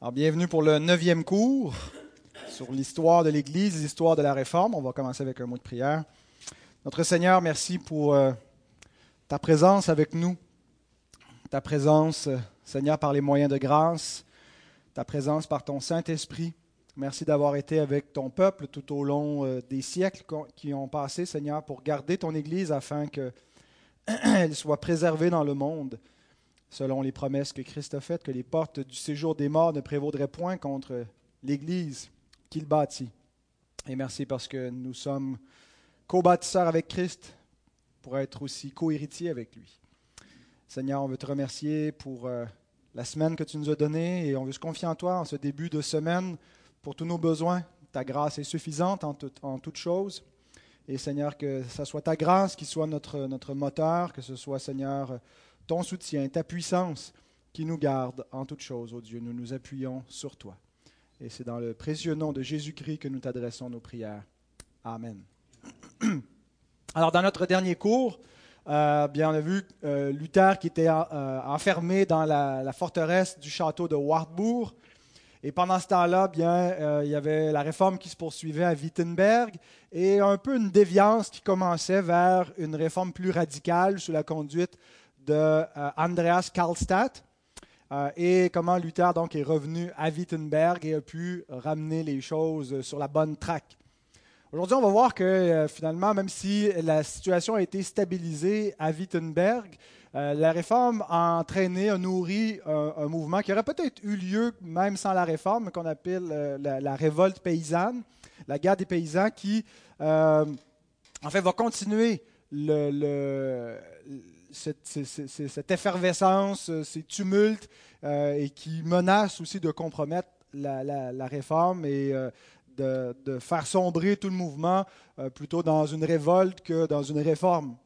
Alors, bienvenue pour le neuvième cours sur l'histoire de l'Église, l'histoire de la Réforme. On va commencer avec un mot de prière. Notre Seigneur, merci pour euh, ta présence avec nous, ta présence, euh, Seigneur, par les moyens de grâce, ta présence par ton Saint-Esprit. Merci d'avoir été avec ton peuple tout au long euh, des siècles qui ont passé, Seigneur, pour garder ton Église afin qu'elle soit préservée dans le monde selon les promesses que Christ a faites, que les portes du séjour des morts ne prévaudraient point contre l'Église qu'il bâtit. Et merci parce que nous sommes co-bâtisseurs avec Christ pour être aussi co-héritiers avec lui. Seigneur, on veut te remercier pour euh, la semaine que tu nous as donnée et on veut se confier en toi en ce début de semaine pour tous nos besoins. Ta grâce est suffisante en, toutes choses. Et Seigneur, que ce soit ta grâce qui soit notre, notre moteur, que ce soit, Seigneur, ton soutien, ta puissance qui nous garde en toutes choses, ô Dieu. Nous nous appuyons sur toi. Et c'est dans le précieux nom de Jésus-Christ que nous t'adressons nos prières. Amen. Alors, dans notre dernier cours, euh, bien, on a vu euh, Luther qui était euh, enfermé dans la, la, forteresse du château de Wartburg. Et pendant ce temps-là, bien, il y avait la réforme qui se poursuivait à Wittenberg et un peu une déviance qui commençait vers une réforme plus radicale sous la conduite de euh, Andreas Karlstadt euh, et comment Luther donc est revenu à Wittenberg et a pu ramener les choses sur la bonne traque. Aujourd'hui, on va voir que euh, finalement, même si la situation a été stabilisée à Wittenberg, la réforme a entraîné, a nourri un, mouvement qui aurait peut-être eu lieu même sans la réforme, qu'on appelle la, révolte paysanne, la guerre des paysans, qui en fait va continuer le cette, effervescence, euh, ces tumultes, euh, et qui menacent aussi de compromettre la, réforme et euh, de, faire sombrer tout le mouvement plutôt dans une révolte que dans une réforme.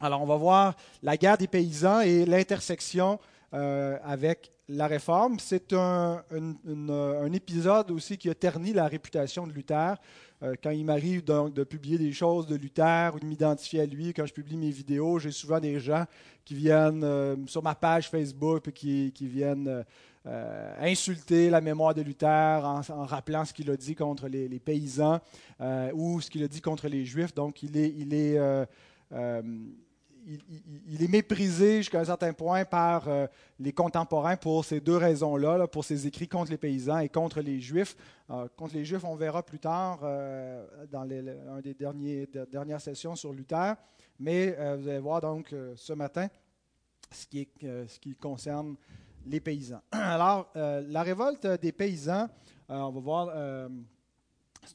Alors on va voir la guerre des paysans et l'intersection avec la réforme. C'est un, épisode aussi qui a terni la réputation de Luther. Euh, quand il m'arrive donc de publier des choses de Luther ou de m'identifier à lui, quand je publie mes vidéos, j'ai souvent des gens qui viennent euh, sur ma page Facebook et qui, viennent euh, insulter la mémoire de Luther en, rappelant ce qu'il a dit contre les, les paysans ou ce qu'il a dit contre les Juifs. Donc, il est, il est il, est méprisé jusqu'à un certain point par euh, les contemporains pour ces deux raisons-là, pour ses écrits contre les paysans et contre les Juifs. Euh, contre les Juifs, on verra plus tard euh, dans les, un des derniers, dernières sessions sur Luther. Mais vous allez voir donc ce matin ce qui, est, ce qui concerne les paysans. Alors, la révolte des paysans, on va voir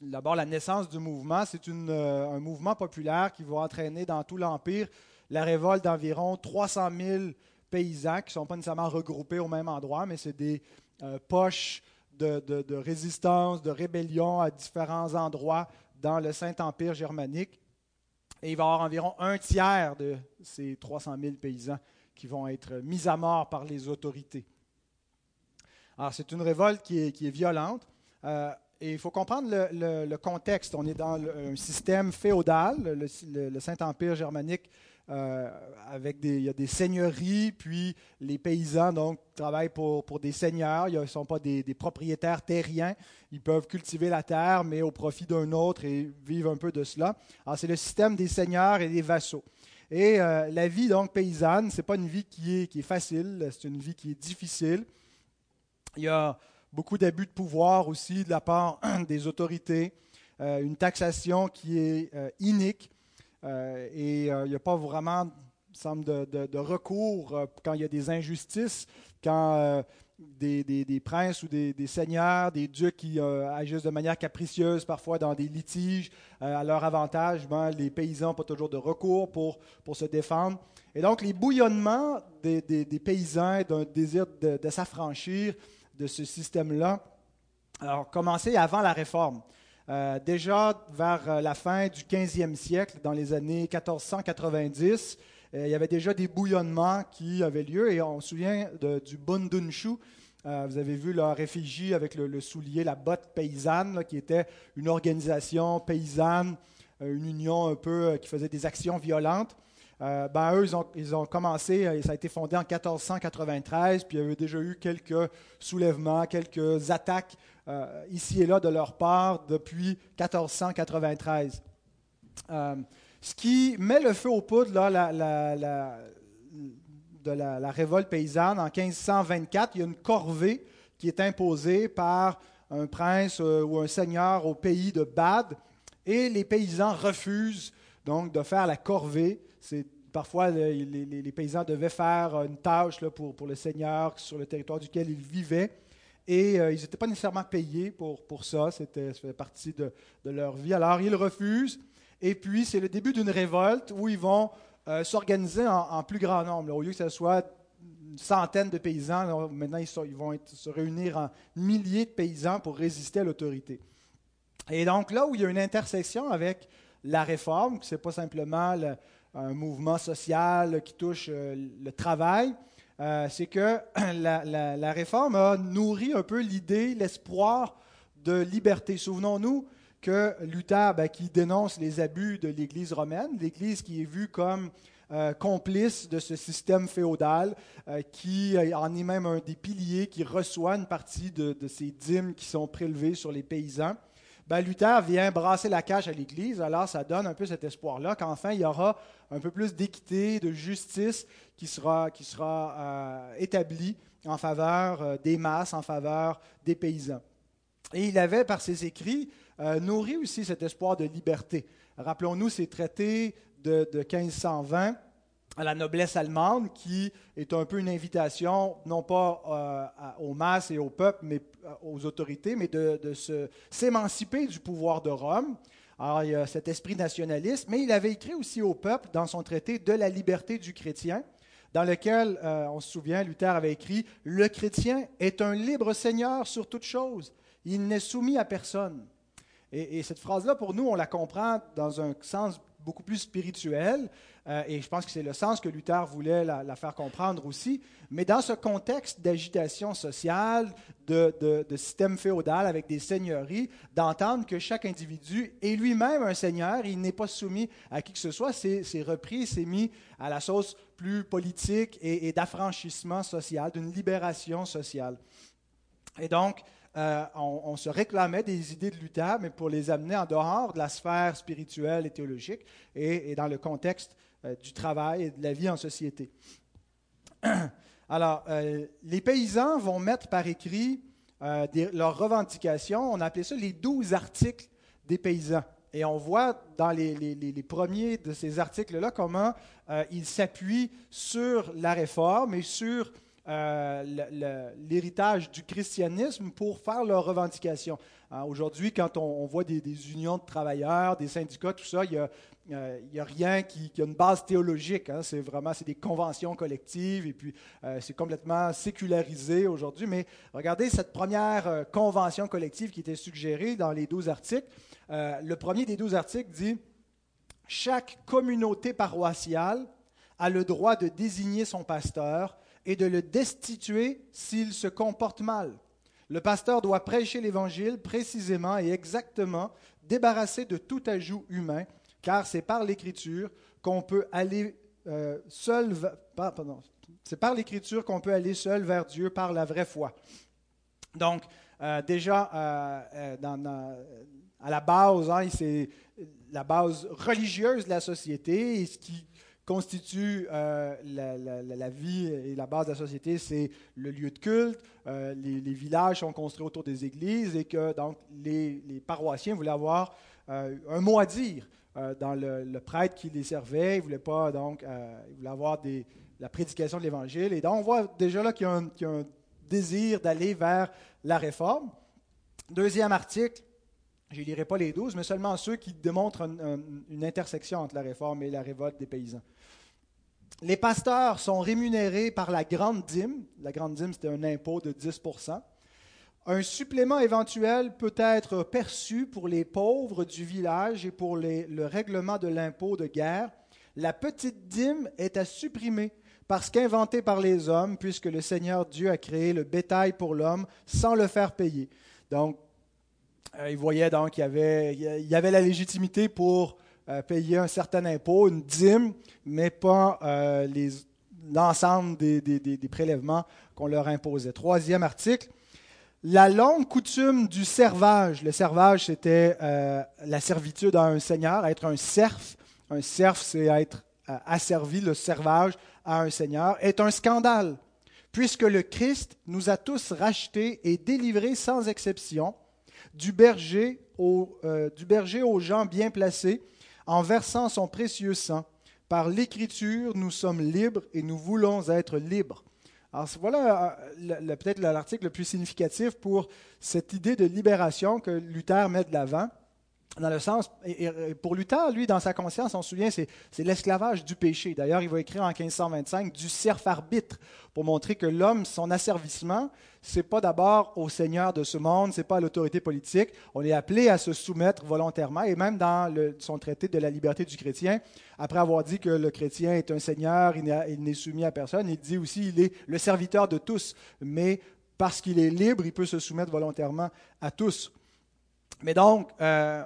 d'abord la naissance du mouvement. C'est un mouvement populaire qui va entraîner dans tout l'Empire la révolte d'environ 300 000 paysans qui ne sont pas nécessairement regroupés au même endroit, mais c'est des euh, poches de, résistance, de rébellion à différents endroits dans le Saint-Empire germanique. Et il va y avoir environ un tiers de ces 300 000 paysans qui vont être mis à mort par les autorités. Alors, c'est une révolte qui est, violente. Euh, et il faut comprendre le, contexte. On est dans un système féodal. le Saint-Empire germanique euh, avec des, il y a des seigneuries, puis les paysans donc travaillent pour, pour des seigneurs. Ils ne sont pas des, propriétaires terriens. Ils peuvent cultiver la terre, mais au profit d'un autre et vivent un peu de cela. Alors c'est le système des seigneurs et des vassaux. Et euh, la vie donc paysanne, c'est pas une vie qui est, qui est facile, c'est une vie qui est difficile. Il y a beaucoup d'abus de pouvoir aussi de la part des autorités, euh, une taxation qui est inique. Euh, et euh, il n'y a pas vraiment, de, recours euh, quand il y a des injustices, quand des, des, princes ou des, seigneurs, des ducs qui agissent de manière capricieuse, parfois dans des litiges à leur avantage, ben, les paysans n'ont pas toujours de recours pour, pour se défendre. Et donc, les bouillonnements des, paysans, d'un désir de, de s'affranchir de ce système-là, alors commencé avant la réforme. Euh, déjà vers euh, la fin du 15e siècle, dans les années 1490, euh, il y avait déjà des bouillonnements qui avaient lieu et on se souvient du Bundunshu. vous avez vu leur effigie avec le, soulier, la botte paysanne, qui était une organisation paysanne, une union un peu qui faisait des actions violentes. Ben, eux, ils ont, ils ont, commencé, euh, ça a été fondé en 1493, puis il y avait déjà eu quelques soulèvements, quelques attaques euh, ici et là de leur part depuis 1493. ce qui met le feu aux poudres là, de la, révolte paysanne, en 1524, il y a une corvée qui est imposée par un prince ou un seigneur au pays de Bade, et les paysans refusent donc de faire la corvée. C'est Parfois, les, paysans devaient faire une tâche là, pour, pour, le Seigneur sur le territoire duquel ils vivaient. Et euh, ils n'étaient pas nécessairement payés pour, pour ça. C'était, ça faisait partie de, leur vie. Alors, ils refusent. Et puis, c'est le début d'une révolte où ils vont euh, s'organiser en, plus grand nombre. Au lieu que ce soit une centaine de paysans, maintenant, ils, vont se réunir en milliers de paysans pour résister à l'autorité. Et donc, là où il y a une intersection avec la réforme, ce n'est pas simplement le, un mouvement social qui touche euh, le travail, euh, c'est que la, réforme a nourri un peu l'idée, l'espoir de liberté. Souvenons-nous que Luther, ben, qui dénonce les abus de l'Église romaine, l'Église qui est vue comme euh, complice de ce système féodal, qui en est même un des piliers, qui reçoit une partie de, de ces dîmes qui sont prélevées sur les paysans ben, Luther vient brasser la cage à l'Église, alors ça donne un peu cet espoir-là qu'enfin il y aura un peu plus d'équité, de justice qui sera, qui euh, établie en faveur euh, des masses, en faveur des paysans. Et il avait, par ses écrits, euh, nourri aussi cet espoir de liberté. Rappelons-nous ces traités de, de 1520 à la noblesse allemande, qui est un peu une invitation, non pas euh, aux masses et au peuple, mais euh, aux autorités, mais de, s'émanciper du pouvoir de Rome. Alors, il y a cet esprit nationaliste, mais il avait écrit aussi au peuple, dans son traité de la liberté du chrétien, dans lequel, euh, on se souvient, Luther avait écrit, Le chrétien est un libre seigneur sur toute chose, il n'est soumis à personne. Et, et cette phrase-là, pour nous, on la comprend dans un sens beaucoup plus spirituel, euh, et je pense que c'est le sens que Luther voulait la, faire comprendre aussi. Mais dans ce contexte d'agitation sociale, de, système féodal avec des seigneuries, d'entendre que chaque individu est lui-même un seigneur, il n'est pas soumis à qui que ce soit, c'est repris, c'est mis à la sauce plus politique et, d'affranchissement social, d'une libération sociale. Et donc, euh, on, se réclamait des idées de Luther, mais pour les amener en dehors de la sphère spirituelle et théologique et dans le contexte euh, du travail et de la vie en société. Alors, euh, les paysans vont mettre par écrit leurs revendications. On appelait ça les douze articles des paysans. Et on voit dans les, premiers de ces articles-là comment ils s'appuient sur la réforme et sur l'héritage du christianisme pour faire leurs revendications. Aujourd'hui, quand on, voit des, unions de travailleurs, des syndicats, tout ça, il y a euh, rien qui, a une base théologique. Hein. c'est vraiment des conventions collectives et puis euh, c'est complètement sécularisé aujourd'hui. Mais regardez cette première euh, convention collective qui était suggérée dans les douze articles. le premier des douze articles dit Chaque communauté paroissiale a le droit de désigner son pasteur et de le destituer s'il se comporte mal. Le pasteur doit prêcher l'Évangile précisément et exactement, débarrassé de tout ajout humain car c'est par l'Écriture qu'on peut aller euh, seul, c'est par l'Écriture qu'on peut aller seul vers Dieu par la vraie foi. Donc, euh, déjà, euh, à la base, hein, c'est la base religieuse de la société, ce qui constitue la, vie et la base de la société, c'est le lieu de culte. Les, villages sont construits autour des églises et que donc les, paroissiens voulaient avoir un mot à dire. Euh, dans le, prêtre qui les servait. Il voulait pas, donc, euh, il voulait avoir la prédication de l'Évangile. Et donc, on voit déjà là qu'il y, a un, désir d'aller vers la réforme. Deuxième article, je ne lirai pas les douze, mais seulement ceux qui démontrent une intersection entre la réforme et la révolte des paysans. Les pasteurs sont rémunérés par la grande dîme. La grande dîme, c'était un impôt de 10% un supplément éventuel peut être perçu pour les pauvres du village et pour le règlement de l'impôt de guerre. La petite dîme est à supprimer parce qu'inventée par les hommes, puisque le Seigneur Dieu a créé le bétail pour l'homme sans le faire payer. Donc, il y avait la légitimité pour payer un certain impôt, une dîme, mais pas l'ensemble des, prélèvements qu'on leur imposait. Troisième article, la longue coutume du servage, le servage c'était euh, la servitude à un seigneur, être un serf, un serf c'est être euh, asservi, le servage à un seigneur, est un scandale, puisque le Christ nous a tous rachetés et délivrés sans exception euh, du berger aux gens bien placés en versant son précieux sang. Par l'Écriture, nous sommes libres et nous voulons être libres. Alors voilà euh, peut-être l'article le plus significatif pour cette idée de libération que Luther met de l'avant. Dans le sens, pour Luther, lui, dans sa conscience, on se souvient, c'est l'esclavage du péché. D'ailleurs, il va écrire en 1525 du serf-arbitre pour montrer que l'homme, son asservissement, c'est pas d'abord au Seigneur de ce monde, c'est pas à l'autorité politique. On est appelé à se soumettre volontairement. Et même dans son traité de la liberté du chrétien, après avoir dit que le chrétien est un Seigneur, il n'est soumis à personne, il dit aussi il est le serviteur de tous. Mais parce qu'il est libre, il peut se soumettre volontairement à tous. Mais donc, euh,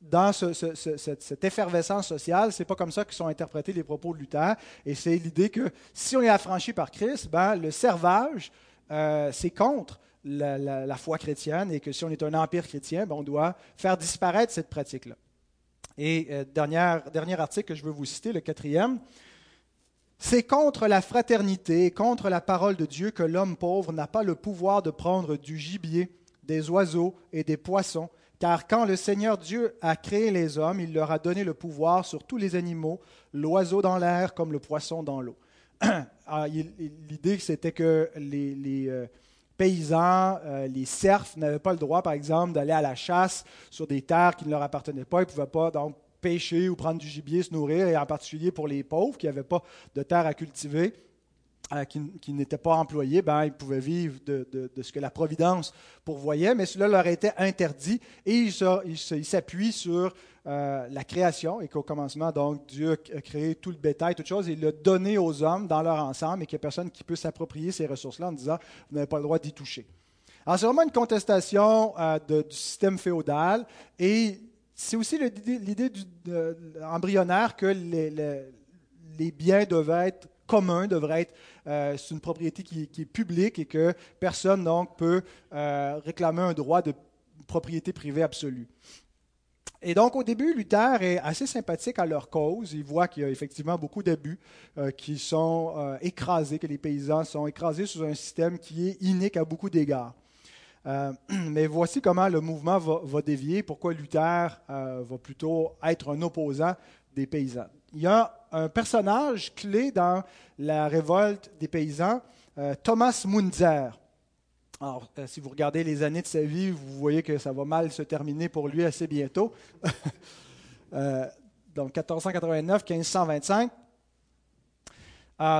dans cette, effervescence sociale, c'est pas comme ça que sont interprétés les propos de Luther. Et c'est l'idée que si on est affranchi par Christ, ben, le servage, euh, c'est contre la, foi chrétienne et que si on est un empire chrétien, ben, on doit faire disparaître cette pratique-là. Et euh, dernier article que je veux vous citer, le quatrième, c'est contre la fraternité, contre la parole de Dieu que l'homme pauvre n'a pas le pouvoir de prendre du gibier, des oiseaux et des poissons car quand le Seigneur Dieu a créé les hommes, il leur a donné le pouvoir sur tous les animaux, l'oiseau dans l'air comme le poisson dans l'eau. Ah, l'idée, c'était que les, euh, paysans, euh, les serfs, n'avaient pas le droit, par exemple, d'aller à la chasse sur des terres qui ne leur appartenaient pas. Ils ne pouvaient pas donc pêcher ou prendre du gibier, se nourrir, et en particulier pour les pauvres qui n'avaient pas de terre à cultiver. Euh, qui, n'étaient pas employés, ben, ils pouvaient vivre de, ce que la Providence pourvoyait, mais cela leur était interdit et ils s'appuient sur euh, la création et qu'au commencement, donc, Dieu a créé tout le bétail, toutes choses, et il l'a donné aux hommes dans leur ensemble et qu'il n'y a personne qui peut s'approprier ces ressources-là en disant vous n'avez pas le droit d'y toucher. Alors, c'est vraiment une contestation euh, du système féodal et c'est aussi l'idée embryonnaire que les, les biens devaient être commun, devrait être euh, une propriété qui, est publique et que personne donc peut euh, réclamer un droit de propriété privée absolue. Et donc, au début, Luther est assez sympathique à leur cause. Il voit qu'il y a effectivement beaucoup d'abus euh, qui sont écrasés, que les paysans sont écrasés sous un système qui est inique à beaucoup d'égards. mais voici comment le mouvement va, va dévier, pourquoi Luther va plutôt être un opposant des paysans. Il y a un personnage clé dans la révolte des paysans, euh, Thomas Munzer. Alors, euh, si vous regardez les années de sa vie, vous voyez que ça va mal se terminer pour lui assez bientôt. Euh, donc, 1489-1525.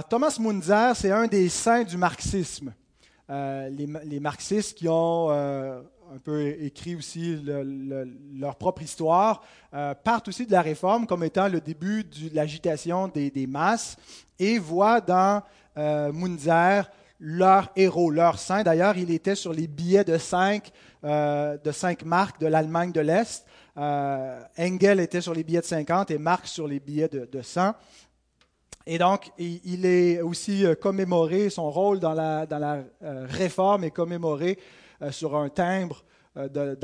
Thomas Munzer, c'est un des saints du marxisme. les, marxistes qui ont un peu écrit aussi leur propre histoire, euh, partent aussi de la réforme comme étant le début de l'agitation des, masses et voient dans euh, Munzer leur héros, leur saint. D'ailleurs, il était sur les billets de 5 euh, de cinq marques de l'Allemagne de l'Est. Engel était sur les billets de 50 et Marx sur les billets de, de 100. Et donc, il est aussi commémoré, son rôle dans la, dans la réforme est commémoré euh, sur un timbre euh, euh,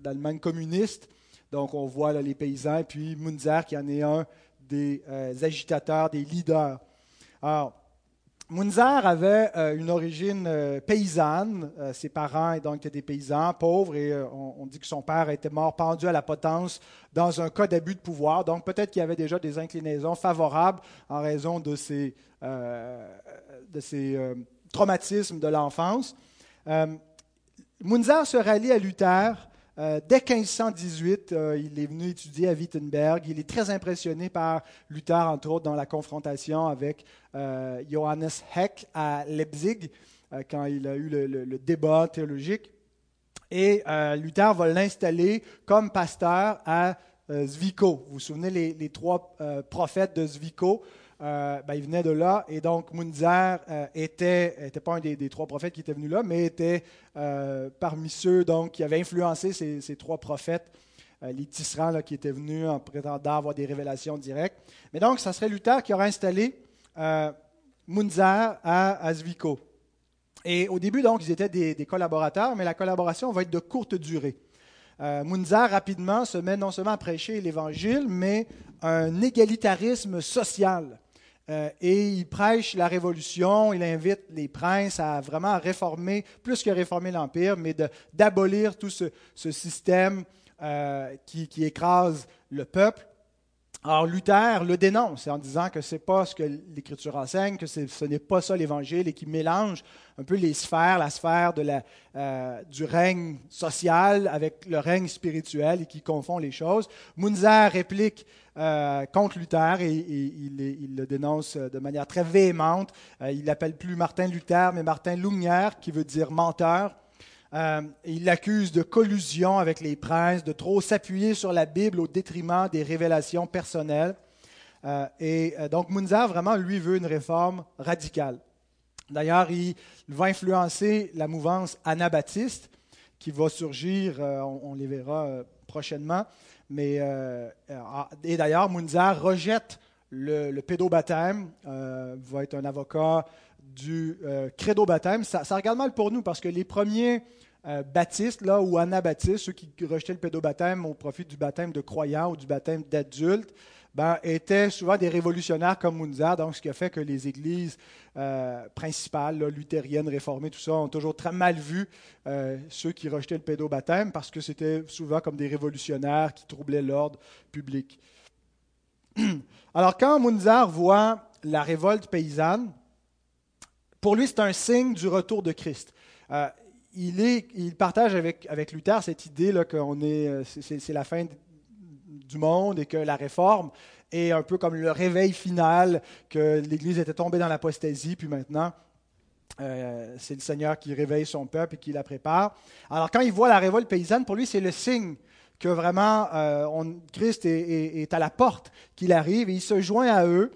d'Allemagne, communiste. Donc, on voit les paysans, puis Munzer qui en est un des agitateurs, des leaders. Alors, Munzer avait une origine paysanne. ses parents étaient des paysans pauvres et on, dit que son père était mort pendu à la potence dans un cas d'abus de pouvoir. Donc peut-être qu'il y avait déjà des inclinaisons favorables en raison de de ces traumatismes de l'enfance. Euh, Munzer se rallie à Luther. Euh, dès 1518, euh, il est venu étudier à Wittenberg. Il est très impressionné par Luther, entre autres dans la confrontation avec Johannes Heck à Leipzig, quand il a eu le, débat théologique. Et Luther va l'installer comme pasteur à Zwickau. Vous vous souvenez les, trois prophètes de Zwickau euh, ben, il venait de là. Et donc, Munzer euh, était, n'était pas un des, trois prophètes qui étaient venus là, mais était euh, parmi ceux donc, qui avaient influencé ces, trois prophètes les tisserands qui étaient venus en prétendant avoir des révélations directes. Mais donc, ça serait Luther qui aurait installé Munzer à Asvico. Et au début, donc, ils étaient des, collaborateurs, mais la collaboration va être de courte durée. Euh, rapidement, se met non seulement à prêcher l'Évangile, mais un égalitarisme social. Euh, et il prêche la révolution, il invite les princes à vraiment réformer, plus que réformer l'Empire, mais d'abolir tout ce, système euh, qui, qui écrase le peuple. Alors Luther le dénonce en disant que ce n'est pas ce que l'Écriture enseigne, que ce n'est pas ça l'Évangile et qu'il mélange un peu les sphères, la sphère de la, euh, du règne social avec le règne spirituel et qui confond les choses. Munzer réplique euh, contre Luther et, il, le dénonce de manière très véhémente. Euh, il l'appelle plus Martin Luther, mais Martin Lumière, qui veut dire menteur. Euh, il l'accuse de collusion avec les princes, de trop s'appuyer sur la Bible au détriment des révélations personnelles. Euh, et euh, donc Munzer, vraiment, lui, veut une réforme radicale. D'ailleurs, il va influencer la mouvance anabaptiste qui va surgir, on, les verra prochainement. Mais, et d'ailleurs, Munzer rejette le, le pédobaptême, va être un avocat du credo baptême. Ça, regarde mal pour nous parce que les premiers euh, baptistes là, ou anabaptistes, ceux qui rejetaient le pédobaptême au profit du baptême de croyants ou du baptême d'adultes, ben, étaient souvent des révolutionnaires comme Munzer, donc ce qui a fait que les églises euh, principales, luthériennes, réformées, tout ça, ont toujours très mal vu euh, ceux qui rejetaient le pédobaptême parce que c'était souvent comme des révolutionnaires qui troublaient l'ordre public. Alors quand Munzer voit la révolte paysanne, pour lui c'est un signe du retour de Christ il, partage avec, Luther cette idée là, que euh, c'est, la fin du monde et que la réforme est un peu comme le réveil final, que l'Église était tombée dans l'apostasie, puis maintenant, euh, c'est le Seigneur qui réveille son peuple et qui la prépare. Alors quand il voit la révolte paysanne, pour lui, c'est le signe que vraiment euh, Christ est, à la porte, qu'il arrive, et il se joint à eux.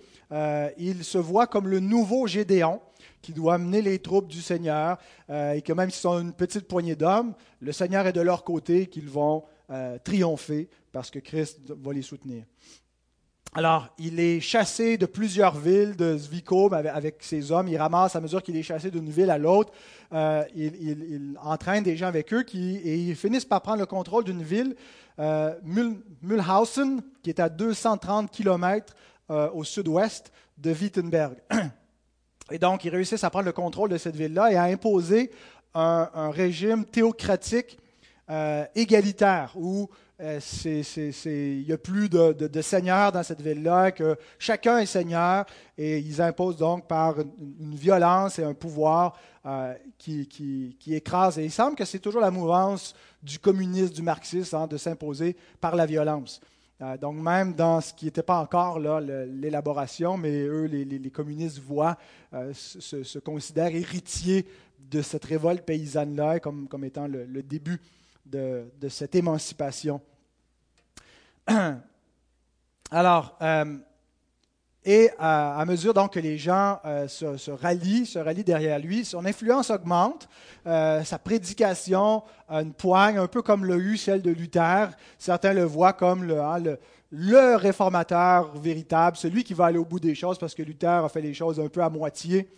il se voit comme le nouveau Gédéon qui doit mener les troupes du Seigneur euh, et que même s'ils sont une petite poignée d'hommes, le Seigneur est de leur côté, qu'ils vont euh, triompher parce que Christ va les soutenir. Alors, il est chassé de plusieurs villes de Zvico avec, ses hommes. Il ramasse à mesure qu'il est chassé d'une ville à l'autre. Euh, il, entraîne des gens avec eux et ils finissent par prendre le contrôle d'une ville, Mühlhausen, qui est à 230 km au sud-ouest de Wittenberg. Et donc, ils réussissent à prendre le contrôle de cette ville-là et à imposer un, régime théocratique euh, égalitaire où euh, il n'y a plus de, seigneurs dans cette ville-là, que chacun est seigneur et ils imposent donc par une, violence et un pouvoir euh, qui, qui, écrase. Et il semble que c'est toujours la mouvance du communisme, du marxisme, hein, de s'imposer par la violence. Euh, donc même dans ce qui n'était pas encore l'élaboration, mais eux, les, communistes voient, euh, se, considèrent héritiers de cette révolte paysanne-là comme, comme étant le, début de, cette émancipation. Alors, euh, et à, mesure donc que les gens euh, se, rallient, se rallient derrière lui, son influence augmente, euh, sa prédication a une poigne, un peu comme l'a eu celle de Luther. Certains le voient comme le, hein, le, réformateur véritable, celui qui va aller au bout des choses, parce que Luther a fait les choses un peu à moitié.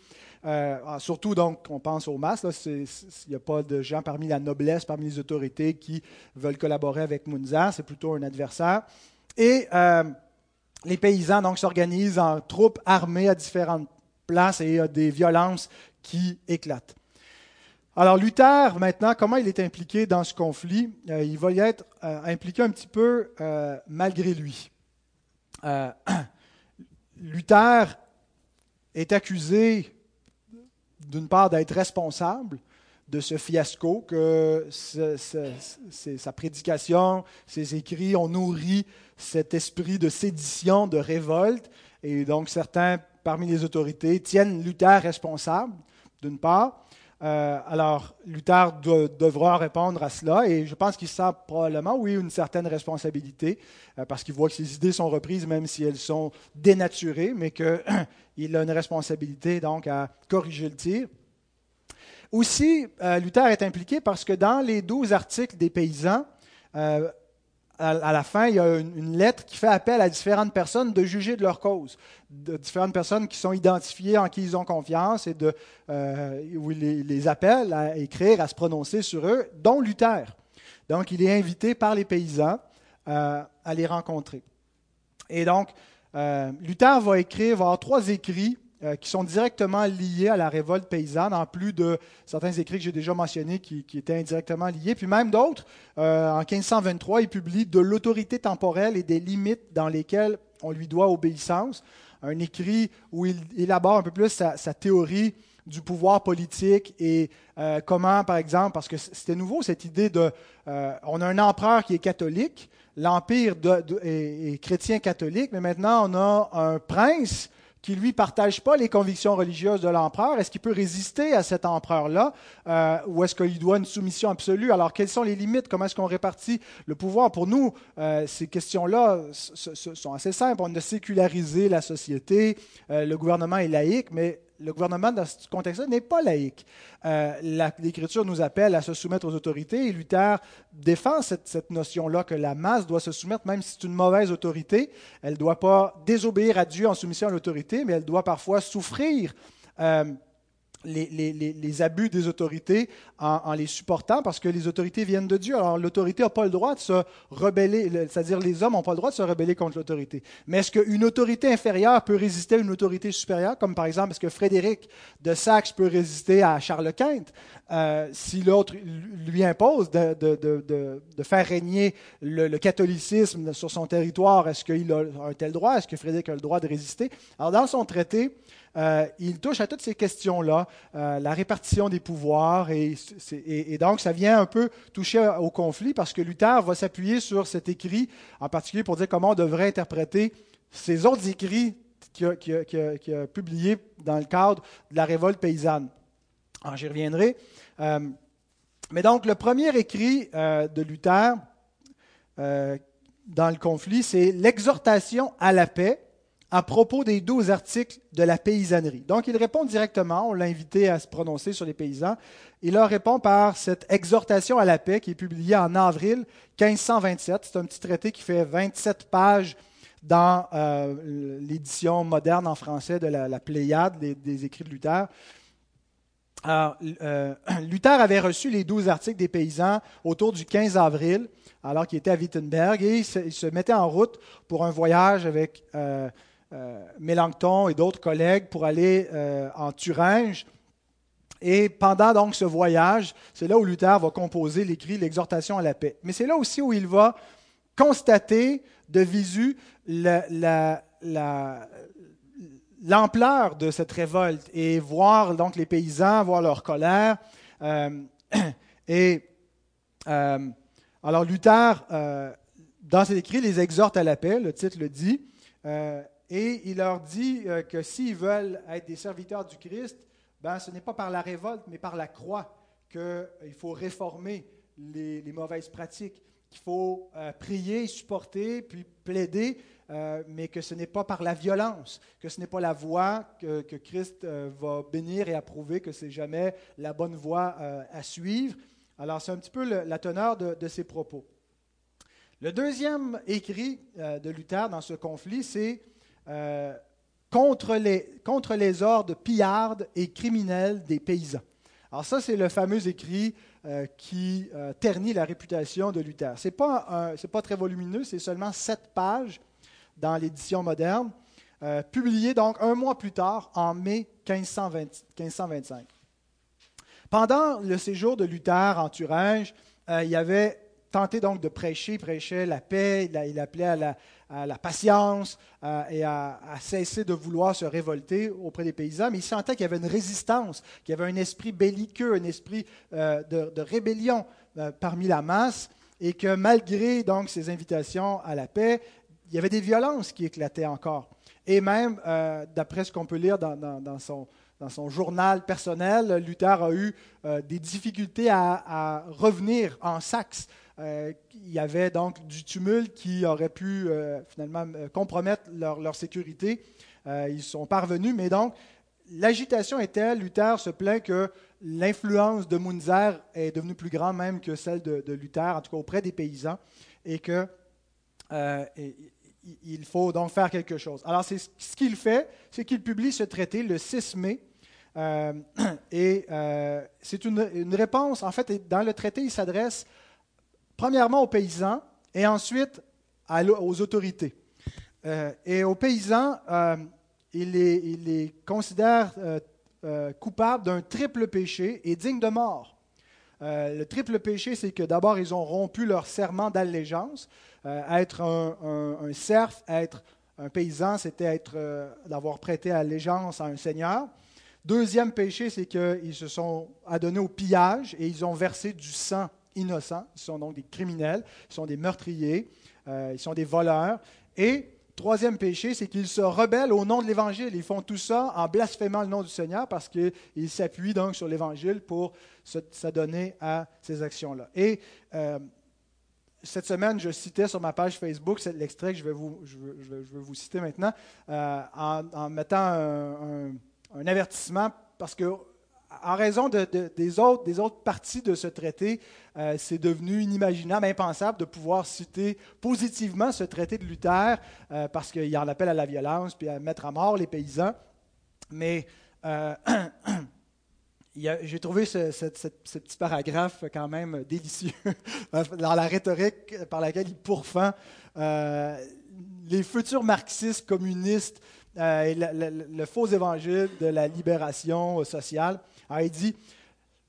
Euh, ah, surtout, donc, on pense aux masses. Il n'y a pas de gens parmi la noblesse, parmi les autorités qui veulent collaborer avec Munzer. C'est plutôt un adversaire. Et les paysans s'organisent en troupes armées à différentes places et il y a des violences qui éclatent. Alors Luther, maintenant, comment il est impliqué dans ce conflit? Euh, Il va y être euh, impliqué un petit peu euh, malgré lui. Luther est accusé d'une part d'être responsable de ce fiasco, que sa prédication, ses écrits ont nourri cet esprit de sédition, de révolte, et donc certains parmi les autorités tiennent Luther responsable, d'une part. Euh, alors, Luther devra répondre à cela, et je pense qu'il sent probablement, oui, une certaine responsabilité, euh, parce qu'il voit que ses idées sont reprises, même si elles sont dénaturées, mais qu'il a une responsabilité donc à corriger le tir. Aussi, euh, Luther est impliqué parce que dans les douze articles des paysans, à, la fin, il y a une, lettre qui fait appel à différentes personnes de juger de leur cause, de différentes personnes qui sont identifiées, en qui ils ont confiance, et de, euh, où il les, appelle à écrire, à se prononcer sur eux, dont Luther. Donc, il est invité par les paysans euh, à les rencontrer. Et donc, euh, Luther va écrire, va avoir trois écrits euh, qui sont directement liés à la révolte paysanne, en plus de certains écrits que j'ai déjà mentionnés qui, étaient indirectement liés. Puis même d'autres, euh, en 1523, il publie De l'autorité temporelle et des limites dans lesquelles on lui doit obéissance, un écrit où il élabore un peu plus sa, théorie du pouvoir politique et euh, comment, par exemple, parce que c'était nouveau cette idée de, on a un empereur qui est catholique, l'empire est, est, chrétien catholique, mais maintenant on a un prince qui, lui, partage pas les convictions religieuses de l'empereur, est-ce qu'il peut résister à cet empereur-là? Euh, ou est-ce qu'il doit une soumission absolue? Alors, quelles sont les limites? Comment est-ce qu'on répartit le pouvoir? Pour nous, euh, ces questions-là sont assez simples. On a sécularisé la société, euh, le gouvernement est laïque, mais le gouvernement, dans ce contexte-là, n'est pas laïque. Euh, L'Écriture nous appelle à se soumettre aux autorités et Luther défend cette, notion-là que la masse doit se soumettre, même si c'est une mauvaise autorité. Elle ne doit pas désobéir à Dieu en soumission à l'autorité, mais elle doit parfois souffrir. Euh, les, abus des autorités en, les supportant parce que les autorités viennent de Dieu. Alors l'autorité n'a pas le droit de se rebeller, c'est-à-dire les hommes n'ont pas le droit de se rebeller contre l'autorité. Mais est-ce qu'une autorité inférieure peut résister à une autorité supérieure, comme par exemple est-ce que Frédéric de Saxe peut résister à Charles Quint euh, si l'autre lui impose de, faire régner le, catholicisme sur son territoire, est-ce qu'il a un tel droit? Est-ce que Frédéric a le droit de résister? Alors dans son traité, euh, il touche à toutes ces questions-là, euh, la répartition des pouvoirs, et, donc ça vient un peu toucher au conflit parce que Luther va s'appuyer sur cet écrit, en particulier pour dire comment on devrait interpréter ces autres écrits qu'il a, publiés dans le cadre de la révolte paysanne. J'y reviendrai. Euh, mais donc le premier écrit de Luther dans le conflit, c'est l'exhortation à la paix à propos des douze articles de la paysannerie. Donc, il répond directement, on l'a invité à se prononcer sur les paysans, il leur répond par cette exhortation à la paix qui est publiée en avril 1527. C'est un petit traité qui fait 27 pages dans euh, l'édition moderne en français de la, Pléiade, des, écrits de Luther. Euh, Luther avait reçu les douze articles des paysans autour du 15 avril, alors qu'il était à Wittenberg, et il se, mettait en route pour un voyage avec euh, Mélenchon et d'autres collègues pour aller euh, en Thuringe. Et pendant donc ce voyage, c'est là où Luther va composer l'écrit L'exhortation à la paix. Mais c'est là aussi où il va constater de visu l'ampleur de cette révolte et voir donc les paysans, voir leur colère. Euh, et alors Luther, dans cet écrit, les exhorte à la paix, le titre le dit. Et il leur dit euh, que s'ils veulent être des serviteurs du Christ, ben, ce n'est pas par la révolte, mais par la croix qu'il euh, faut réformer les, mauvaises pratiques, qu'il faut euh, prier, supporter, puis plaider, mais que ce n'est pas par la violence, que ce n'est pas la voie que, Christ va bénir et approuver, que c'est jamais la bonne voie à suivre. Alors c'est un petit peu la teneur de, de, ces propos. Le deuxième écrit de Luther dans ce conflit, c'est euh, contre, les, ordres pillards et criminels des paysans. Alors ça, c'est le fameux écrit euh, qui euh, ternit la réputation de Luther. Ce n'est pas, pas, très volumineux, c'est seulement sept pages dans l'édition moderne, publié donc un mois plus tard, en mai 1525. Pendant le séjour de Luther en Thuringe, il y avait tenté donc de prêcher, il prêchait la paix, il appelait à la, patience et à, cesser de vouloir se révolter auprès des paysans, mais il sentait qu'il y avait une résistance, qu'il y avait un esprit belliqueux, un esprit euh, de, rébellion euh, parmi la masse, et que malgré donc ces invitations à la paix, il y avait des violences qui éclataient encore. Et même, euh, d'après ce qu'on peut lire dans, son, journal personnel, Luther a eu des difficultés à, revenir en Saxe euh, il y avait donc du tumulte qui aurait pu euh, finalement euh, compromettre leur, sécurité. ils sont parvenus, mais donc l'agitation est telle, Luther se plaint que l'influence de Munzer est devenue plus grande même que celle de, Luther, en tout cas auprès des paysans, et que il faut donc faire quelque chose. Alors, ce qu'il fait, c'est qu'il publie ce traité le 6 mai. Et c'est une, réponse, en fait, dans le traité, il s'adresse premièrement aux paysans et ensuite aux autorités. et aux paysans, il les, il, les, considère coupables d'un triple péché et dignes de mort. le triple péché, c'est que d'abord, ils ont rompu leur serment d'allégeance. Euh, être un, serf, être un paysan, c'était être, euh, d'avoir prêté allégeance à un seigneur. Deuxième péché, c'est qu'ils se sont adonnés au pillage et ils ont versé du sang innocent. Ils sont donc des criminels, ils sont des meurtriers, euh, ils sont des voleurs. Et troisième péché, c'est qu'ils se rebellent au nom de l'Évangile. Ils font tout ça en blasphémant le nom du Seigneur parce qu'ils s'appuient donc sur l'Évangile pour s'adonner à ces actions-là. Et cette semaine, je citais sur ma page Facebook l'extrait que je vais vous, je vous citer maintenant, euh, en, mettant un, avertissement, parce que en raison des, autres, parties de ce traité, euh, c'est devenu inimaginable, impensable de pouvoir citer positivement ce traité de Luther, euh, parce qu'il en appelle à la violence, puis à mettre à mort les paysans. Mais j'ai trouvé ce, petit paragraphe quand même délicieux dans la rhétorique par laquelle il pourfend euh, les futurs marxistes communistes euh, et le, faux évangile de la libération sociale. Il dit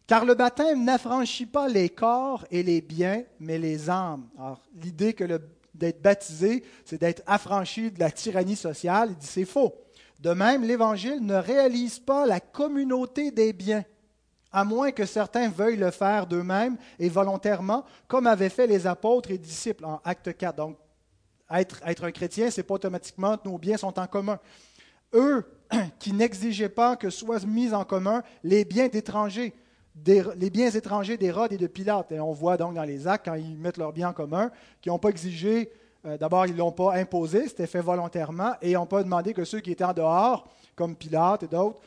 Car le baptême n'affranchit pas les corps et les biens, mais les âmes. Alors, l'idée que d'être baptisé, c'est d'être affranchi de la tyrannie sociale, il dit c'est faux. De même, l'Évangile ne réalise pas la communauté des biens, à moins que certains veuillent le faire d'eux-mêmes et volontairement, comme avaient fait les apôtres et disciples en Acte 4. Donc, être, être un chrétien, ce n'est pas automatiquement que nos biens sont en commun. Eux qui n'exigeaient pas que soient mis en commun les biens d'étrangers, les biens étrangers d'Hérode et de Pilate. Et on voit donc dans les actes, quand ils mettent leurs biens en commun, qu'ils n'ont pas exigé, euh, d'abord, ils ne l'ont pas imposé, c'était fait volontairement, et ils n'ont pas demandé que ceux qui étaient en dehors, comme Pilate et d'autres,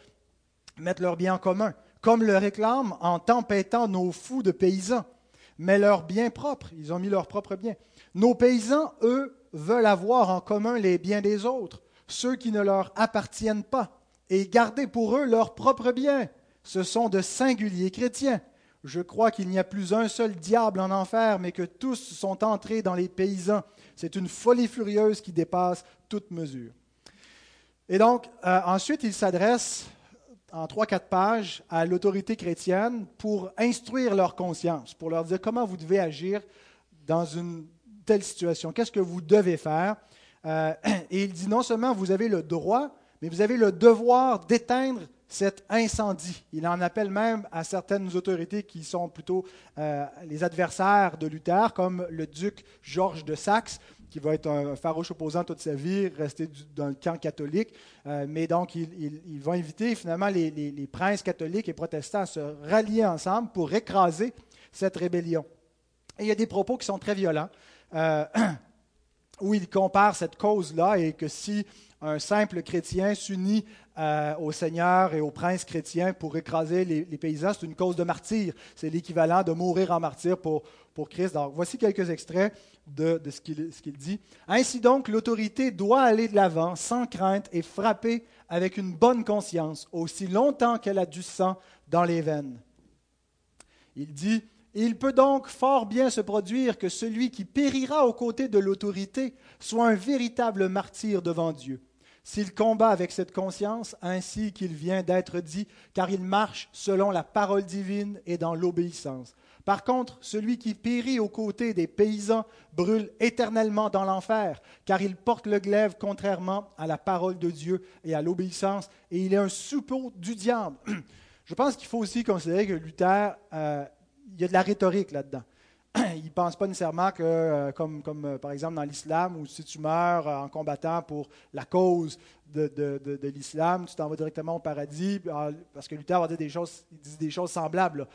mettent leurs biens en commun comme le réclament en tempêtant nos fous de paysans. Mais leurs biens propres, ils ont mis leurs propres biens. Nos paysans, eux, veulent avoir en commun les biens des autres, ceux qui ne leur appartiennent pas, et garder pour eux leurs propres biens. Ce sont de singuliers chrétiens. Je crois qu'il n'y a plus un seul diable en enfer, mais que tous sont entrés dans les paysans. C'est une folie furieuse qui dépasse toute mesure. Et donc, euh, ensuite, il s'adresse en trois, quatre pages à l'autorité chrétienne pour instruire leur conscience, pour leur dire comment vous devez agir dans une telle situation, qu'est-ce que vous devez faire? Euh, et il dit non seulement vous avez le droit, mais vous avez le devoir d'éteindre cet incendie. Il en appelle même à certaines autorités qui sont plutôt euh, les adversaires de Luther, comme le duc Georges de Saxe, qui va être un farouche opposant toute sa vie, rester dans le camp catholique. Euh, mais donc, il, va inviter finalement les, princes catholiques et protestants à se rallier ensemble pour écraser cette rébellion. Et il y a des propos qui sont très violents, où il compare cette cause-là et que si un simple chrétien s'unit euh, au Seigneur et aux princes chrétiens pour écraser les, paysans, c'est une cause de martyr. C'est l'équivalent de mourir en martyr pour, pour Christ. Donc, voici quelques extraits de, ce qu'il dit. Ainsi donc, l'autorité doit aller de l'avant sans crainte et frapper avec une bonne conscience aussi longtemps qu'elle a du sang dans les veines. Il dit, il peut donc fort bien se produire que celui qui périra aux côtés de l'autorité soit un véritable martyr devant Dieu s'il combat avec cette conscience, ainsi qu'il vient d'être dit, car il marche selon la parole divine et dans l'obéissance. Par contre, celui qui périt aux côtés des paysans brûle éternellement dans l'enfer, car il porte le glaive contrairement à la parole de Dieu et à l'obéissance, et il est un suppôt du diable. Je pense qu'il faut aussi considérer que Luther, euh, il y a de la rhétorique là-dedans. il ne pense pas nécessairement que, euh, comme, comme euh, par exemple dans l'islam, où si tu meurs euh, en combattant pour la cause de, de, l'islam, tu t'en vas directement au paradis, parce que Luther va dire des choses, dit des choses semblables,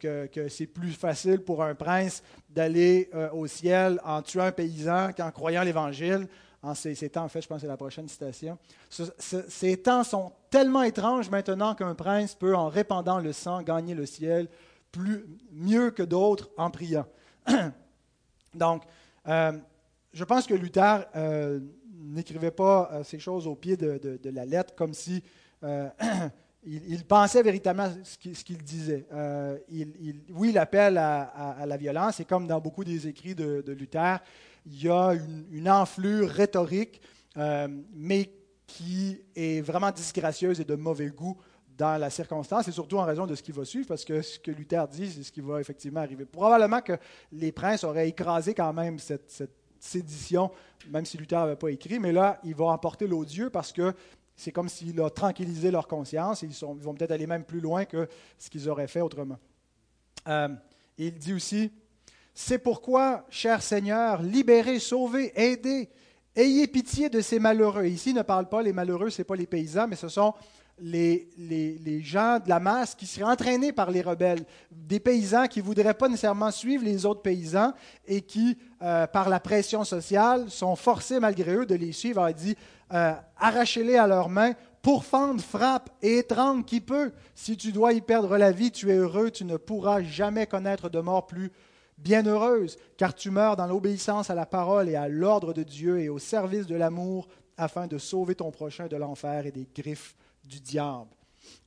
que, que c'est plus facile pour un prince d'aller au ciel en tuant un paysan qu'en croyant l'Évangile. En ces, ces, temps, en fait, je pense que c'est la prochaine citation. ces temps sont tellement étranges maintenant qu'un prince peut, en répandant le sang, gagner le ciel plus, mieux que d'autres en priant. Donc, euh, je pense que Luther euh, n'écrivait pas euh, ces choses au pied de, la lettre comme si il, pensait véritablement ce qu'il, disait. Il, oui, l'appel à, la violence, et comme dans beaucoup des écrits de, Luther, il y a une, enflure rhétorique, mais qui est vraiment disgracieuse et de mauvais goût dans la circonstance, et surtout en raison de ce qui va suivre, parce que ce que Luther dit, c'est ce qui va effectivement arriver. Probablement que les princes auraient écrasé quand même cette, sédition, même si Luther n'avait pas écrit, mais là, il va emporter l'odieux parce que c'est comme s'il a tranquillisé leur conscience, et ils, vont peut-être aller même plus loin que ce qu'ils auraient fait autrement. Euh, il dit aussi, c'est pourquoi, cher Seigneur, libérez, sauvez, aidez, ayez pitié de ces malheureux. Ici, il ne parle pas, les malheureux, ce n'est pas les paysans, mais ce sont les, gens de la masse qui seraient entraînés par les rebelles, des paysans qui ne voudraient pas nécessairement suivre les autres paysans et qui, euh, par la pression sociale, sont forcés malgré eux de les suivre. Il dit euh, Arrachez-les à leurs mains, pourfendre, frappe et étrangle qui peut. Si tu dois y perdre la vie, tu es heureux, tu ne pourras jamais connaître de mort plus bienheureuse, car tu meurs dans l'obéissance à la parole et à l'ordre de Dieu et au service de l'amour afin de sauver ton prochain de l'enfer et des griffes du diable,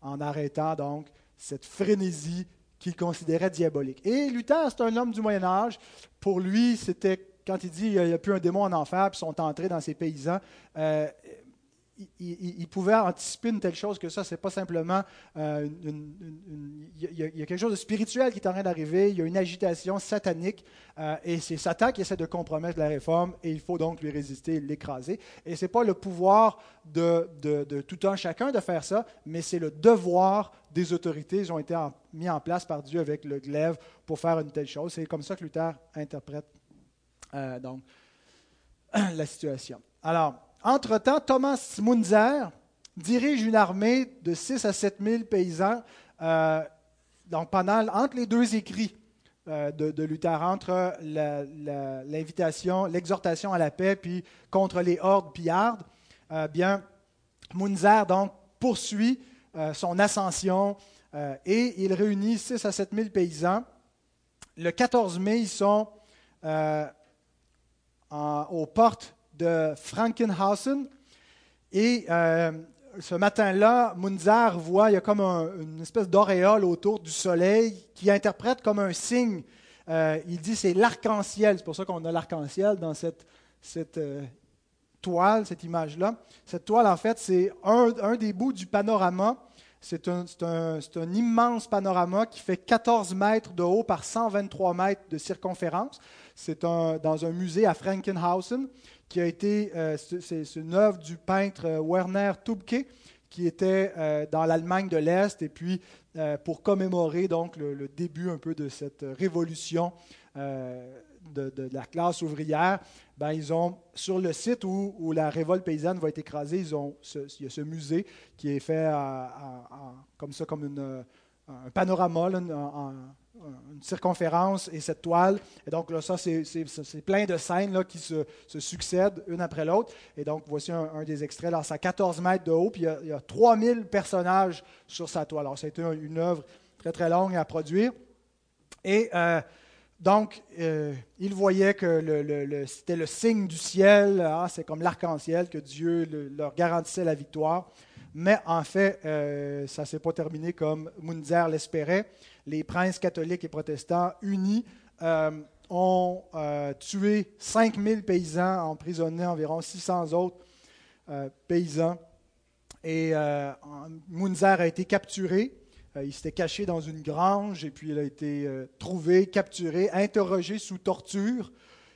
en arrêtant donc cette frénésie qu'il considérait diabolique. Et Luther, c'est un homme du Moyen Âge. Pour lui, c'était quand il dit il n'y a plus un démon en enfer, puis sont entrés dans ces paysans. Euh, il, pouvait anticiper une telle chose que ça. C'est pas simplement euh, il, y a, quelque chose de spirituel qui est en train d'arriver. Il y a une agitation satanique euh, et c'est Satan qui essaie de compromettre la réforme et il faut donc lui résister, l'écraser. Et c'est pas le pouvoir de, tout un chacun de faire ça, mais c'est le devoir des autorités. Ils ont été mis en place par Dieu avec le glaive pour faire une telle chose. C'est comme ça que Luther interprète euh, donc la situation. Alors entre-temps, Thomas Munzer dirige une armée de 6 à 7 000 paysans euh, donc pendant, entre les deux écrits euh, de, Luther, entre l'invitation, l'exhortation à la paix, puis contre les hordes pillardes. Euh, bien, Munzer donc poursuit son ascension et il réunit 6 à 7 000 paysans. Le 14 mai, ils sont aux portes de Frankenhausen. Et euh, ce matin-là, Munzer voit, il y a comme une espèce d'auréole autour du soleil qui interprète comme un signe. Euh, il dit c'est l'arc-en-ciel. C'est pour ça qu'on a l'arc-en-ciel dans cette, euh, toile, cette image-là. Cette toile, en fait, c'est un, des bouts du panorama. C'est un, immense panorama qui fait 14 mètres de haut par 123 mètres de circonférence. C'est dans un musée à Frankenhausen qui a été, euh, c'est une œuvre du peintre euh, Werner Tubke, qui était euh, dans l'Allemagne de l'Est, et puis pour commémorer donc le, début de cette révolution de, la classe ouvrière, ben, ils ont sur le site où, la révolte paysanne va être écrasée, ils ont il y a ce musée qui est fait comme ça, comme un panorama en, une circonférence et cette toile. Et donc, là, ça, c'est plein de scènes là, qui se, succèdent une après l'autre. Et donc, voici un, des extraits. Là, c'est à 14 mètres de haut, puis il y, a, 3000 personnages sur sa toile. Alors, ça a été une œuvre très, très longue à produire. Et euh, donc, euh, il voyait que c'était le signe du ciel, ah, c'est comme l'arc-en-ciel, que Dieu leur garantissait la victoire. Mais en fait, euh, ça ne s'est pas terminé comme Munzer l'espérait les princes catholiques et protestants unis euh, ont tué 5000 paysans, emprisonné environ 600 autres paysans. Et Munzer a été capturé. Il s'était caché dans une grange et puis il a été trouvé, capturé, interrogé sous torture.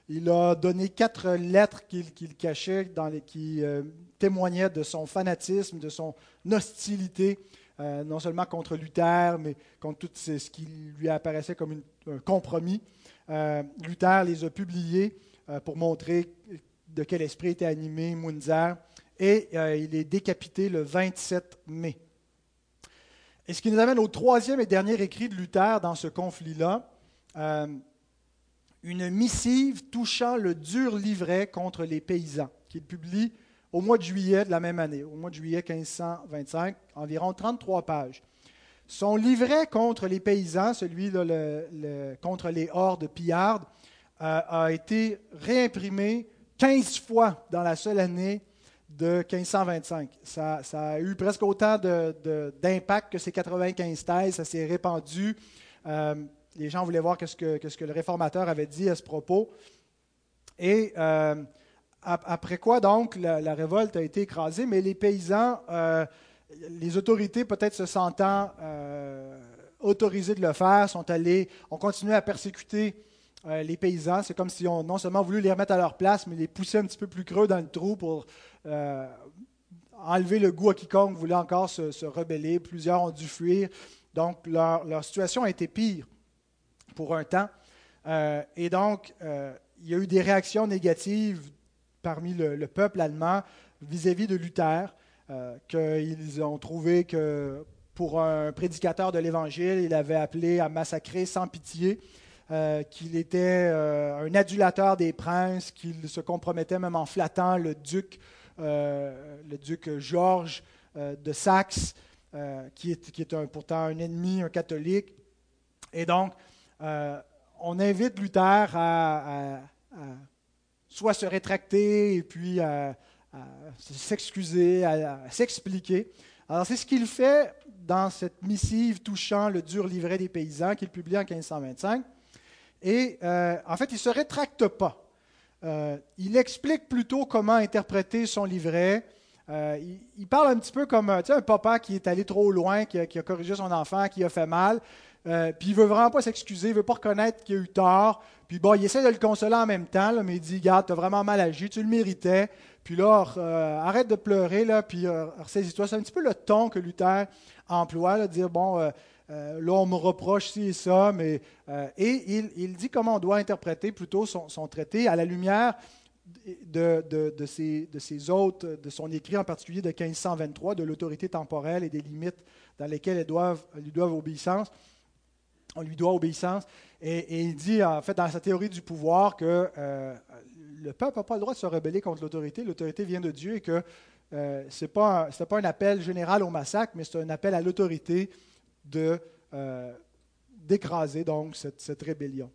Il a donné quatre lettres qu'il cachait, qui témoignaient de son fanatisme, de son hostilité euh, non seulement contre Luther, mais contre tout ce qui lui apparaissait comme un compromis. Euh, Luther les a publiés euh, pour montrer de quel esprit était animé Munzer, et il est décapité le 27 mai. Et ce qui nous amène au troisième et dernier écrit de Luther dans ce conflit-là, une missive touchant le dur livret contre les paysans, qu'il publie au mois de juillet de la même année, au mois de juillet 1525, environ 33 pages. Son livret contre les paysans, celui contre les hordes pillardes, euh, a été réimprimé 15 fois dans la seule année de 1525. Ça, a eu presque autant d'impact que ces 95 thèses. Ça s'est répandu. Euh, les gens voulaient voir ce que, ce que le réformateur avait dit à ce propos. Et euh, après quoi, donc, la, révolte a été écrasée, mais les paysans, euh, les autorités, peut-être se sentant autorisées de le faire, sont allés, ont continué à persécuter les paysans. C'est comme si on non seulement voulu les remettre à leur place, mais les pousser un petit peu plus creux dans le trou pour euh, enlever le goût à quiconque voulait encore se, rebeller. Plusieurs ont dû fuir. Donc, leur, situation a été pire pour un temps. Euh, et donc, euh, il y a eu des réactions négatives parmi le, peuple allemand vis-à-vis de Luther, qu'ils ont trouvé que pour un prédicateur de l'Évangile, il avait appelé à massacrer sans pitié, qu'il était un adulateur des princes, qu'il se compromettait même en flattant le duc euh, le duc Georges euh, de Saxe, euh, qui est, qui est pourtant un ennemi, un catholique. Et donc, on invite Luther à, soit se rétracter et puis à, s'excuser, à, s'expliquer. Alors, c'est ce qu'il fait dans cette missive touchant le dur livret des paysans qu'il publie en 1525. Et en fait, il ne se rétracte pas. Euh, il explique plutôt comment interpréter son livret. Euh, il, parle un petit peu comme un papa qui est allé trop loin, qui a, corrigé son enfant, qui a fait mal. Euh, puis il veut vraiment pas s'excuser, il veut pas reconnaître qu'il a eu tort. Puis bon, il essaie de le consoler en même temps, mais il dit Garde, tu as vraiment mal agi, tu le méritais. Puis là, arrête de pleurer, là, puis ressaisis-toi. C'est un petit peu le ton que Luther emploie, de dire Bon, euh, là, on me reproche ci et ça, mais. Euh, et il, dit comment on doit interpréter plutôt son, traité à la lumière de, de, ses, de, hôtes, de son écrit en particulier de 1523, de l'autorité temporelle et des limites dans lesquelles elles doivent, lui doivent obéissance. On lui doit obéissance. Et, il dit, en fait, dans sa théorie du pouvoir, que euh, le peuple n'a pas le droit de se rebeller contre l'autorité. L'autorité vient de Dieu et que ce n'est pas un appel général au massacre, mais c'est un appel à l'autorité de, euh, d'écraser donc cette, rébellion.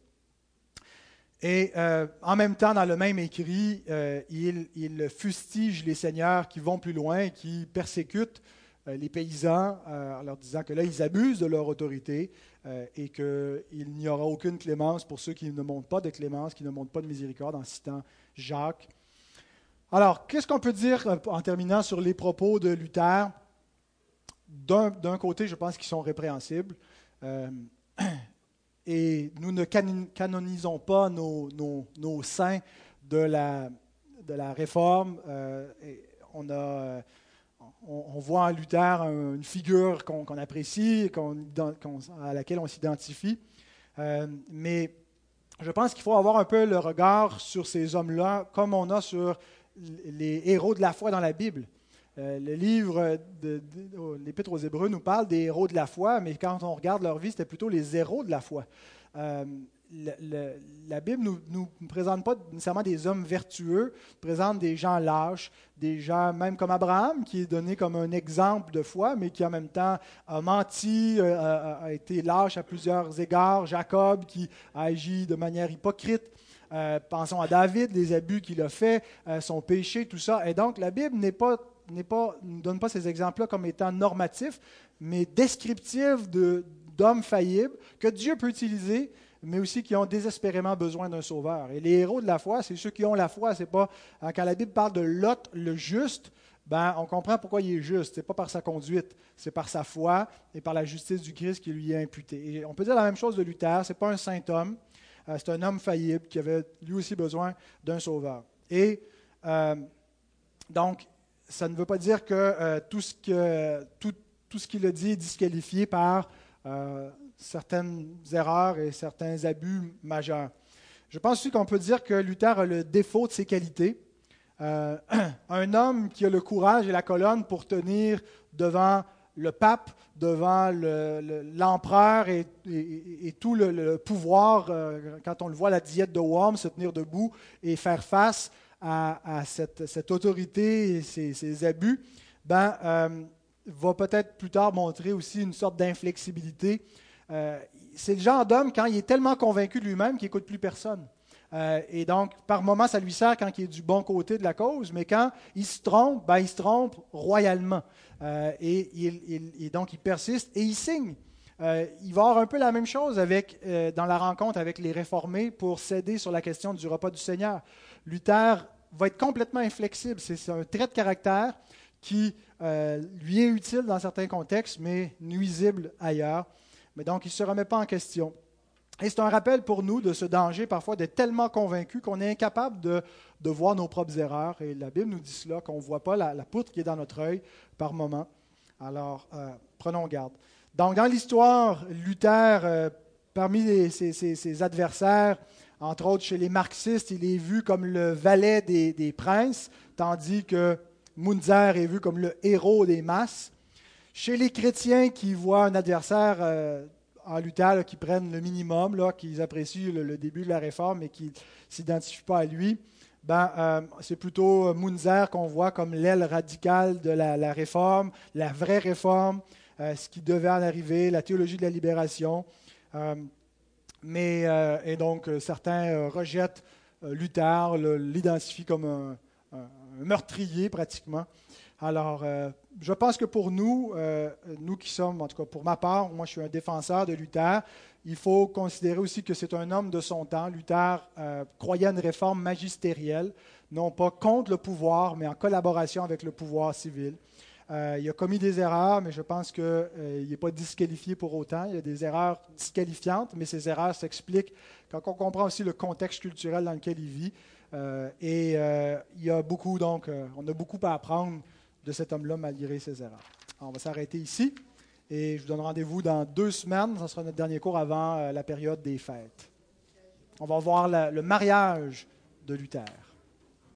Et euh, en même temps, dans le même écrit, euh, il, fustige les seigneurs qui vont plus loin, qui persécutent les paysans en leur disant que là, ils abusent de leur autorité et qu'il n'y aura aucune clémence pour ceux qui ne montrent pas de clémence, qui ne montrent pas de miséricorde, en citant Jacques. Alors, qu'est-ce qu'on peut dire en terminant sur les propos de Luther? D'un côté, je pense qu'ils sont répréhensibles. Euh, et nous ne canonisons pas nos, saints de la, réforme. Euh, on, a, on, voit en Luther une figure qu'on apprécie, à laquelle on s'identifie. Euh, mais je pense qu'il faut avoir un peu le regard sur ces hommes-là, comme on a sur les héros de la foi dans la Bible. Euh, le livre de, l'Épître aux Hébreux nous parle des héros de la foi, mais quand on regarde leur vie, c'était plutôt les héros de la foi. Euh, la Bible ne nous, présente pas nécessairement des hommes vertueux, présente des gens lâches, des gens même comme Abraham, qui est donné comme un exemple de foi, mais qui en même temps a menti, euh, a, été lâche à plusieurs égards. Jacob, qui a agi de manière hypocrite. pensons à David, les abus qu'il a faits, son péché, tout ça. Et donc, la Bible n'est pas pas, ne donne pas ces exemples-là comme étant normatifs, mais descriptifs d'hommes faillibles que Dieu peut utiliser, mais aussi qui ont désespérément besoin d'un sauveur. Et les héros de la foi, c'est ceux qui ont la foi. C'est pas hein, quand la Bible parle de Lot, le juste. Ben, on comprend pourquoi il est juste. Ce n'est pas par sa conduite, c'est par sa foi et par la justice du Christ qui lui est imputée. Et on peut dire la même chose de Luther. Ce n'est pas un saint homme, euh, c'est un homme faillible qui avait lui aussi besoin d'un sauveur. Et euh, donc, ça ne veut pas dire que, euh, tout, ce qu'il a dit est disqualifié par euh, certaines erreurs et certains abus majeurs. Je pense aussi qu'on peut dire que Luther a le défaut de ses qualités. Euh, un homme qui a le courage et la colonne pour tenir devant le pape, devant l'empereur et, tout le, pouvoir, quand on le voit, la diète de Worms, se tenir debout et faire face à, cette, autorité et ces, abus, ben, euh, va peut-être plus tard montrer aussi une sorte d'inflexibilité. Euh, c'est le genre d'homme, quand il est tellement convaincu de lui-même qu'il n'écoute plus personne. Euh, et donc, par moments, ça lui sert quand il est du bon côté de la cause, mais quand il se trompe, ben, il se trompe royalement. Et, donc, il persiste et il signe. Il va avoir un peu la même chose avec, dans la rencontre avec les réformés pour céder sur la question du repas du Seigneur. Luther va être complètement inflexible. C'est un trait de caractère qui lui est utile dans certains contextes, mais nuisible ailleurs. Mais donc, il ne se remet pas en question. Et c'est un rappel pour nous de ce danger parfois d'être tellement convaincu qu'on est incapable de, voir nos propres erreurs. Et la Bible nous dit cela, qu'on ne voit pas la, poutre qui est dans notre œil par moment. Alors, euh, prenons garde. Donc, dans l'histoire, Luther, euh, parmi ses, adversaires, entre autres chez les marxistes, il est vu comme le valet des, princes, tandis que Munzer est vu comme le héros des masses. Chez les chrétiens qui voient un adversaire euh, en Luther qui prennent le minimum, là, qu'ils apprécient le, début de la réforme et qui ne s'identifient pas à lui, ben, euh, c'est plutôt Munzer qu'on voit comme l'aile radicale de la, réforme, la vraie réforme, euh, ce qui devait en arriver, la théologie de la libération. Euh, mais, et donc, certains rejettent Luther, l'identifient comme un, meurtrier pratiquement. Alors, je pense que pour nous, euh, nous qui sommes, en tout cas pour ma part, moi je suis un défenseur de Luther, il faut considérer aussi que c'est un homme de son temps. Luther euh, croyait à une réforme magistérielle, non pas contre le pouvoir, mais en collaboration avec le pouvoir civil. Euh, il a commis des erreurs, mais je pense qu'il n'est pas disqualifié pour autant. Il y a des erreurs disqualifiantes, mais ces erreurs s'expliquent quand on comprend aussi le contexte culturel dans lequel il vit. et il y a beaucoup, donc, on a beaucoup à apprendre de cet homme-là malgré ses erreurs. on va s'arrêter ici et je vous donne rendez-vous dans deux semaines. Ce sera notre dernier cours avant euh, la période des fêtes. On va voir le mariage de Luther.